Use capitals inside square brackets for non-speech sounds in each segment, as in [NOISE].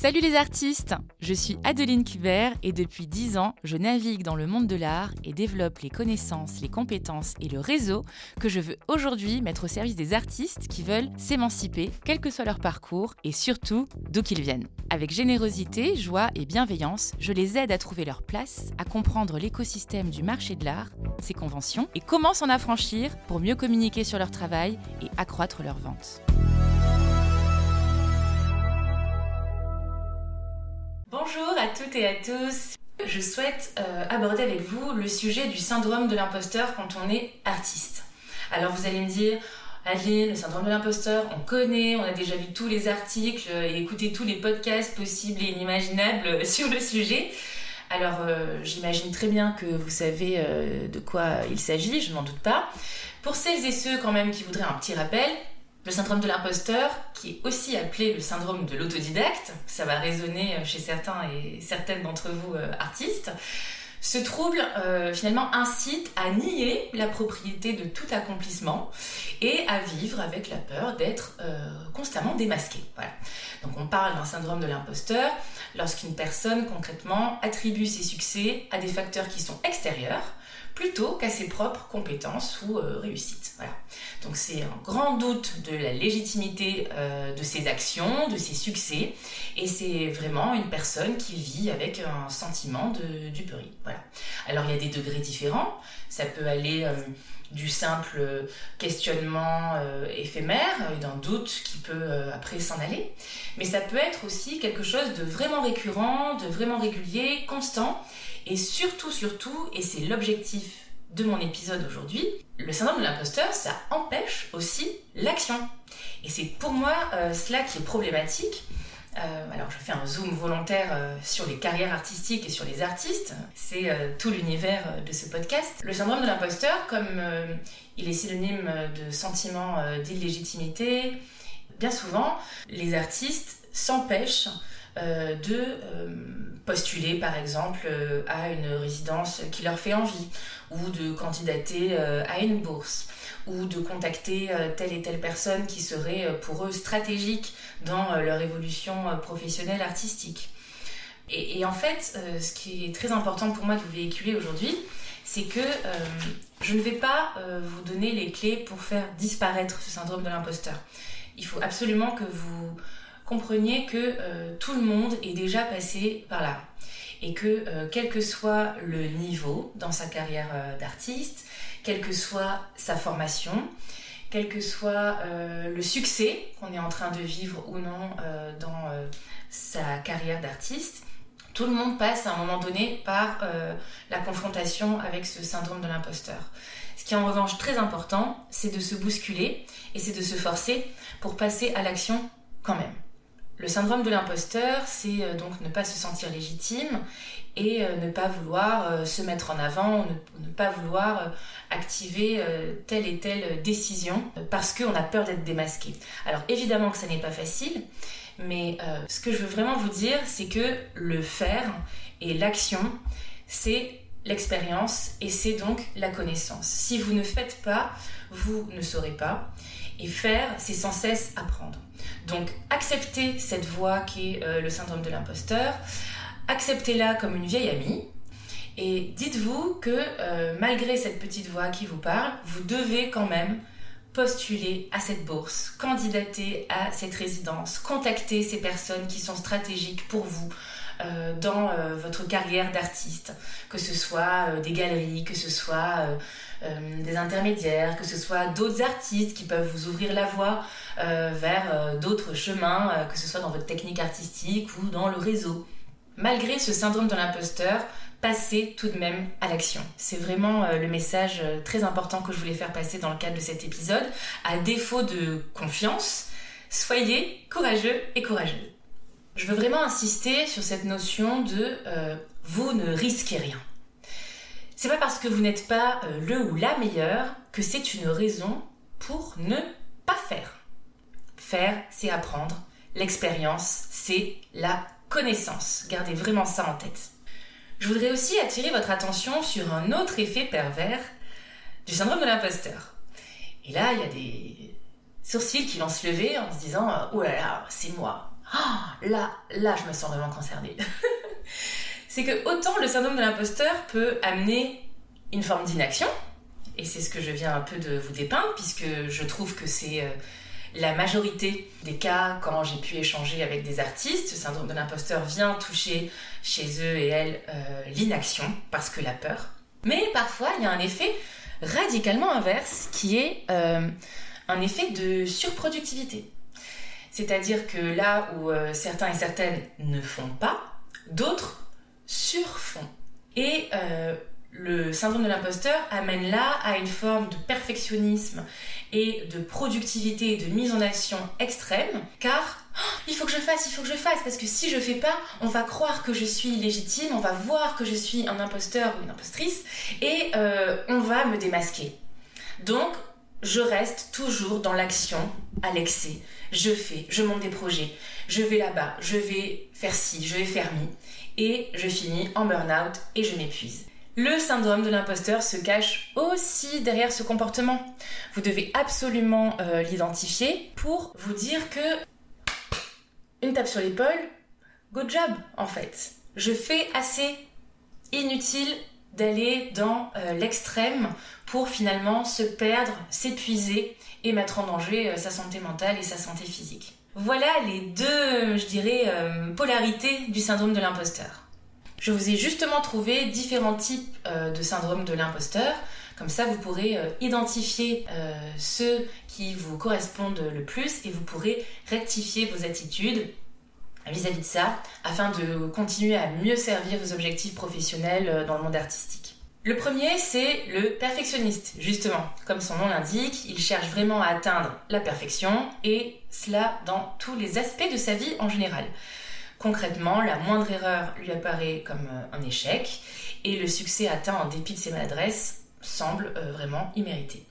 Salut les artistes Je suis Adeline Kubert et depuis 10 ans, je navigue dans le monde de l'art et développe les connaissances, les compétences et le réseau que je veux aujourd'hui mettre au service des artistes qui veulent s'émanciper, quel que soit leur parcours et surtout d'où qu'ils viennent. Avec générosité, joie et bienveillance, je les aide à trouver leur place, à comprendre l'écosystème du marché de l'art, ses conventions et comment s'en affranchir pour mieux communiquer sur leur travail et accroître leurs ventes. Et à tous. Je souhaite euh, aborder avec vous le sujet du syndrome de l'imposteur quand on est artiste. Alors vous allez me dire, Adeline, le syndrome de l'imposteur, on connaît, on a déjà vu tous les articles et écouté tous les podcasts possibles et inimaginables [LAUGHS] sur le sujet. Alors euh, j'imagine très bien que vous savez euh, de quoi il s'agit, je n'en doute pas. Pour celles et ceux quand même qui voudraient un petit rappel, le syndrome de l'imposteur, qui est aussi appelé le syndrome de l'autodidacte, ça va résonner chez certains et certaines d'entre vous euh, artistes. Ce trouble euh, finalement incite à nier la propriété de tout accomplissement et à vivre avec la peur d'être euh, constamment démasqué. Voilà. Donc on parle d'un syndrome de l'imposteur lorsqu'une personne concrètement attribue ses succès à des facteurs qui sont extérieurs plutôt qu'à ses propres compétences ou euh, réussites. Voilà. C'est un grand doute de la légitimité euh, de ses actions, de ses succès, et c'est vraiment une personne qui vit avec un sentiment de duperie. Voilà. Alors il y a des degrés différents, ça peut aller euh, du simple questionnement éphémère, d'un doute qui peut après s'en aller, mais ça peut être aussi quelque chose de vraiment récurrent, de vraiment régulier, constant, et surtout, surtout, et c'est l'objectif de mon épisode aujourd'hui, le syndrome de l'imposteur, ça empêche aussi l'action. Et c'est pour moi euh, cela qui est problématique. Euh, alors je fais un zoom volontaire euh, sur les carrières artistiques et sur les artistes. C'est tout l'univers de ce podcast. Le syndrome de l'imposteur, comme il est synonyme de sentiment d'illégitimité, bien souvent, les artistes s'empêchent euh, de euh, postuler par exemple euh, à une résidence qui leur fait envie ou de candidater à une bourse ou de contacter telle et telle personne qui serait pour eux stratégique dans leur évolution professionnelle artistique. Et, en fait, ce qui est très important pour moi de vous véhiculer aujourd'hui, c'est que je ne vais pas vous donner les clés pour faire disparaître ce syndrome de l'imposteur. Il faut absolument que vous compreniez que euh, tout le monde est déjà passé par là et que euh, quel que soit le niveau dans sa carrière euh, d'artiste, quelle que soit sa formation, quel que soit le succès qu'on est en train de vivre ou non dans sa carrière d'artiste, tout le monde passe à un moment donné par la confrontation avec ce syndrome de l'imposteur. Ce qui est en revanche très important, c'est de se bousculer et c'est de se forcer pour passer à l'action quand même. Le syndrome de l'imposteur, c'est euh, donc ne pas se sentir légitime et euh, ne pas vouloir euh, se mettre en avant, ne, ne pas vouloir activer telle et telle décision parce qu'on a peur d'être démasqué. Alors évidemment que ça n'est pas facile, mais ce que je veux vraiment vous dire, c'est que le faire et l'action, c'est l'expérience et c'est donc la connaissance. Si vous ne faites pas, vous ne saurez pas. Et faire, c'est sans cesse apprendre. Donc acceptez cette voix qui est euh, le syndrome de l'imposteur, acceptez-la comme une vieille amie. Et dites-vous que euh, malgré cette petite voix qui vous parle, vous devez quand même postuler à cette bourse, candidater à cette résidence, contacter ces personnes qui sont stratégiques pour vous euh, dans votre carrière d'artiste, que ce soit des galeries, que ce soit euh, des intermédiaires, que ce soit d'autres artistes qui peuvent vous ouvrir la voie euh, vers euh, d'autres chemins, que ce soit dans votre technique artistique ou dans le réseau. Malgré ce syndrome de l'imposteur, passez tout de même à l'action. C'est vraiment le message très important que je voulais faire passer dans le cadre de cet épisode. À défaut de confiance, soyez courageux et courageuse. Je veux vraiment insister sur cette notion de vous ne risquez rien. C'est pas parce que vous n'êtes pas euh, le ou la meilleure que c'est une raison pour ne pas faire. Faire, c'est apprendre. L'expérience, c'est la connaissance. Gardez vraiment ça en tête. Je voudrais aussi attirer votre attention sur un autre effet pervers du syndrome de l'imposteur. Et là, il y a des sourcils qui vont se lever en se disant Oh là là, c'est moi. Oh, là, là, je me sens vraiment concernée. [LAUGHS] c'est que autant le syndrome de l'imposteur peut amener une forme d'inaction, et c'est ce que je viens un peu de vous dépeindre, puisque je trouve que c'est euh, la majorité des cas quand j'ai pu échanger avec des artistes. Ce syndrome de l'imposteur vient toucher chez eux et elles euh, l'inaction, parce que la peur. Mais parfois, il y a un effet radicalement inverse qui est euh, un effet de surproductivité. C'est-à-dire que là où certains et certaines ne font pas, d'autres surfont. Et le syndrome de l'imposteur amène là à une forme de perfectionnisme et de productivité et de mise en action extrême, car oh, il faut que je fasse, il faut que je fasse, parce que si je fais pas, on va croire que je suis légitime, on va voir que je suis un imposteur ou une impostrice, et euh, on va me démasquer. Donc, je reste toujours dans l'action à l'excès. Je fais, je monte des projets, je vais là-bas, je vais faire ci, je vais faire mi, et je finis en burn-out et je m'épuise. Le syndrome de l'imposteur se cache aussi derrière ce comportement. Vous devez absolument euh, l'identifier pour vous dire que une tape sur l'épaule, good job en fait. Je fais assez inutile d'aller dans euh, l'extrême pour finalement se perdre, s'épuiser et mettre en danger euh, sa santé mentale et sa santé physique. Voilà les deux, je dirais, polarités du syndrome de l'imposteur. Je vous ai justement trouvé différents types euh, de syndrome de l'imposteur. Comme ça, vous pourrez euh, identifier euh, ceux qui vous correspondent le plus et vous pourrez rectifier vos attitudes vis-à-vis de ça afin de continuer à mieux servir vos objectifs professionnels dans le monde artistique. Le premier, c'est le perfectionniste, justement. Comme son nom l'indique, il cherche vraiment à atteindre la perfection et cela dans tous les aspects de sa vie en général. Concrètement, la moindre erreur lui apparaît comme euh, un échec et le succès atteint en dépit de ses maladresses semble euh, vraiment immérité.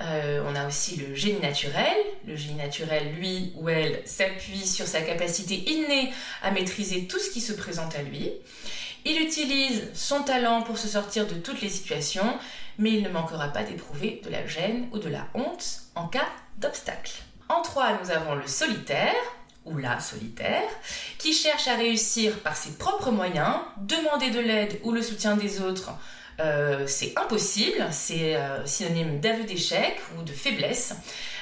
Euh, on a aussi le génie naturel. Le génie naturel, lui ou elle, s'appuie sur sa capacité innée à maîtriser tout ce qui se présente à lui. Il utilise son talent pour se sortir de toutes les situations, mais il ne manquera pas d'éprouver de la gêne ou de la honte en cas d'obstacle. En trois, nous avons le solitaire ou la solitaire, qui cherche à réussir par ses propres moyens, demander de l'aide ou le soutien des autres, euh, c'est impossible, c'est euh, synonyme d'aveu d'échec ou de faiblesse.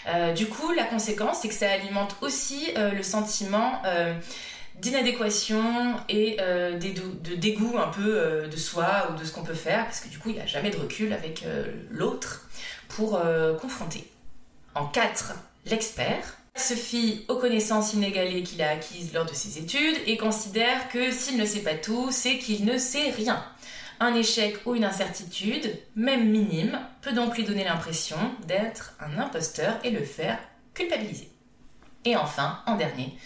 Euh, du coup, la conséquence, c'est que ça alimente aussi le sentiment d'inadéquation et de dégoût un peu de soi ou de ce qu'on peut faire, parce que du coup, il n'y a jamais de recul avec l'autre pour confronter. En 4, l'expert se fie aux connaissances inégalées qu'il a acquises lors de ses études et considère que s'il ne sait pas tout, c'est qu'il ne sait rien. Un échec ou une incertitude, même minime, peut donc lui donner l'impression d'être un imposteur et le faire culpabiliser. Et enfin, en dernier,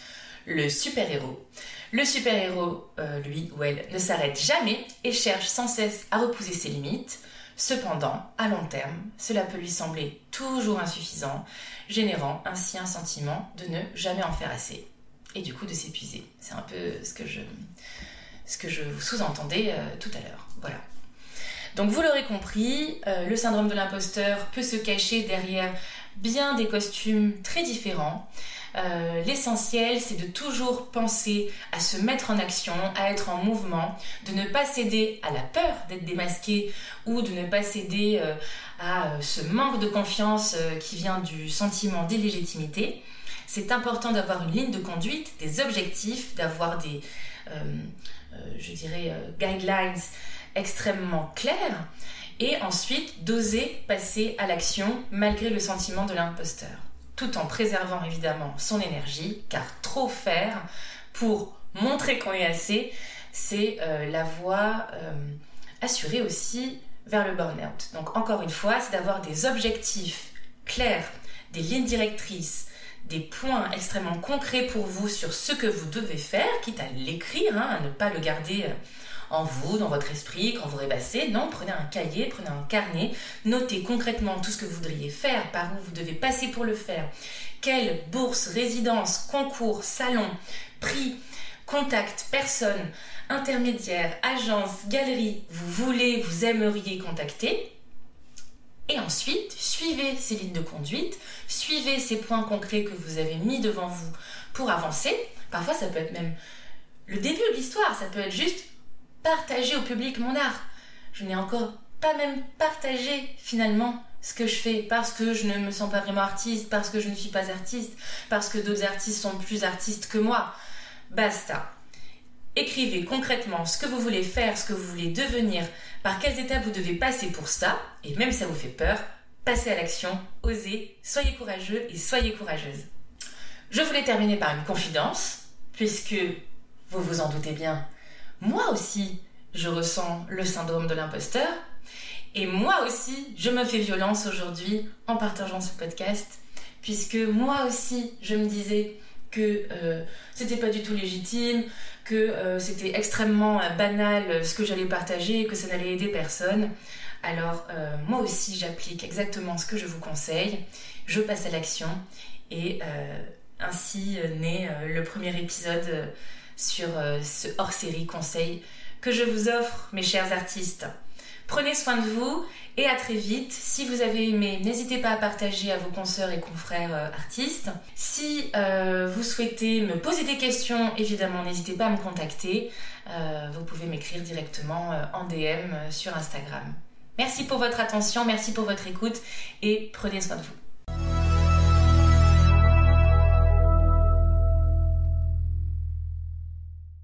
le super-héros. Le super-héros, euh, lui ou elle, ne s'arrête jamais et cherche sans cesse à repousser ses limites. Cependant, à long terme, cela peut lui sembler toujours insuffisant, générant ainsi un sentiment de ne jamais en faire assez et du coup de s'épuiser. C'est un peu ce que je, ce que je vous sous-entendais euh, tout à l'heure. Voilà. Donc vous l'aurez compris, euh, le syndrome de l'imposteur peut se cacher derrière bien des costumes très différents. Euh, l'essentiel, c'est de toujours penser à se mettre en action, à être en mouvement, de ne pas céder à la peur d'être démasqué ou de ne pas céder à ce manque de confiance qui vient du sentiment d'illégitimité. C'est important d'avoir une ligne de conduite, des objectifs, d'avoir des, je dirais, guidelines extrêmement clairs et ensuite d'oser passer à l'action malgré le sentiment de l'imposteur tout en préservant évidemment son énergie, car trop faire pour montrer qu'on est assez, c'est euh, la voie euh, assurée aussi vers le burn-out. Donc encore une fois, c'est d'avoir des objectifs clairs, des lignes directrices, des points extrêmement concrets pour vous sur ce que vous devez faire, quitte à l'écrire, hein, à ne pas le garder euh, en vous, dans votre esprit, quand vous rêvassez. Non, prenez un cahier, prenez un carnet, notez concrètement tout ce que vous voudriez faire, par où vous devez passer pour le faire. Quelle bourse, résidence, concours, salon, prix, contact, personne, intermédiaire, agence, galerie, vous voulez, vous aimeriez contacter. Et ensuite, suivez ces lignes de conduite, suivez ces points concrets que vous avez mis devant vous pour avancer. Parfois, ça peut être même le début de l'histoire, ça peut être juste partager au public mon art. Je n'ai encore pas même partagé finalement ce que je fais parce que je ne me sens pas vraiment artiste, parce que je ne suis pas artiste, parce que d'autres artistes sont plus artistes que moi. Basta. Écrivez concrètement ce que vous voulez faire, ce que vous voulez devenir, par quelles étapes vous devez passer pour ça, et même si ça vous fait peur, passez à l'action, osez, soyez courageux et soyez courageuse. Je voulais terminer par une confidence, puisque, vous vous en doutez bien, moi aussi, je ressens le syndrome de l'imposteur, et moi aussi, je me fais violence aujourd'hui en partageant ce podcast, puisque moi aussi, je me disais que euh, c'était pas du tout légitime, que euh, c'était extrêmement euh, banal ce que j'allais partager, que ça n'allait aider personne. Alors moi aussi, j'applique exactement ce que je vous conseille. Je passe à l'action et ainsi naît le premier épisode sur ce hors-série conseil que je vous offre, mes chers artistes. Prenez soin de vous et à très vite. Si vous avez aimé, n'hésitez pas à partager à vos consoeurs et confrères euh, artistes. Si euh, vous souhaitez me poser des questions, évidemment, n'hésitez pas à me contacter. Euh, vous pouvez m'écrire directement en DM sur Instagram. Merci pour votre attention, merci pour votre écoute et prenez soin de vous.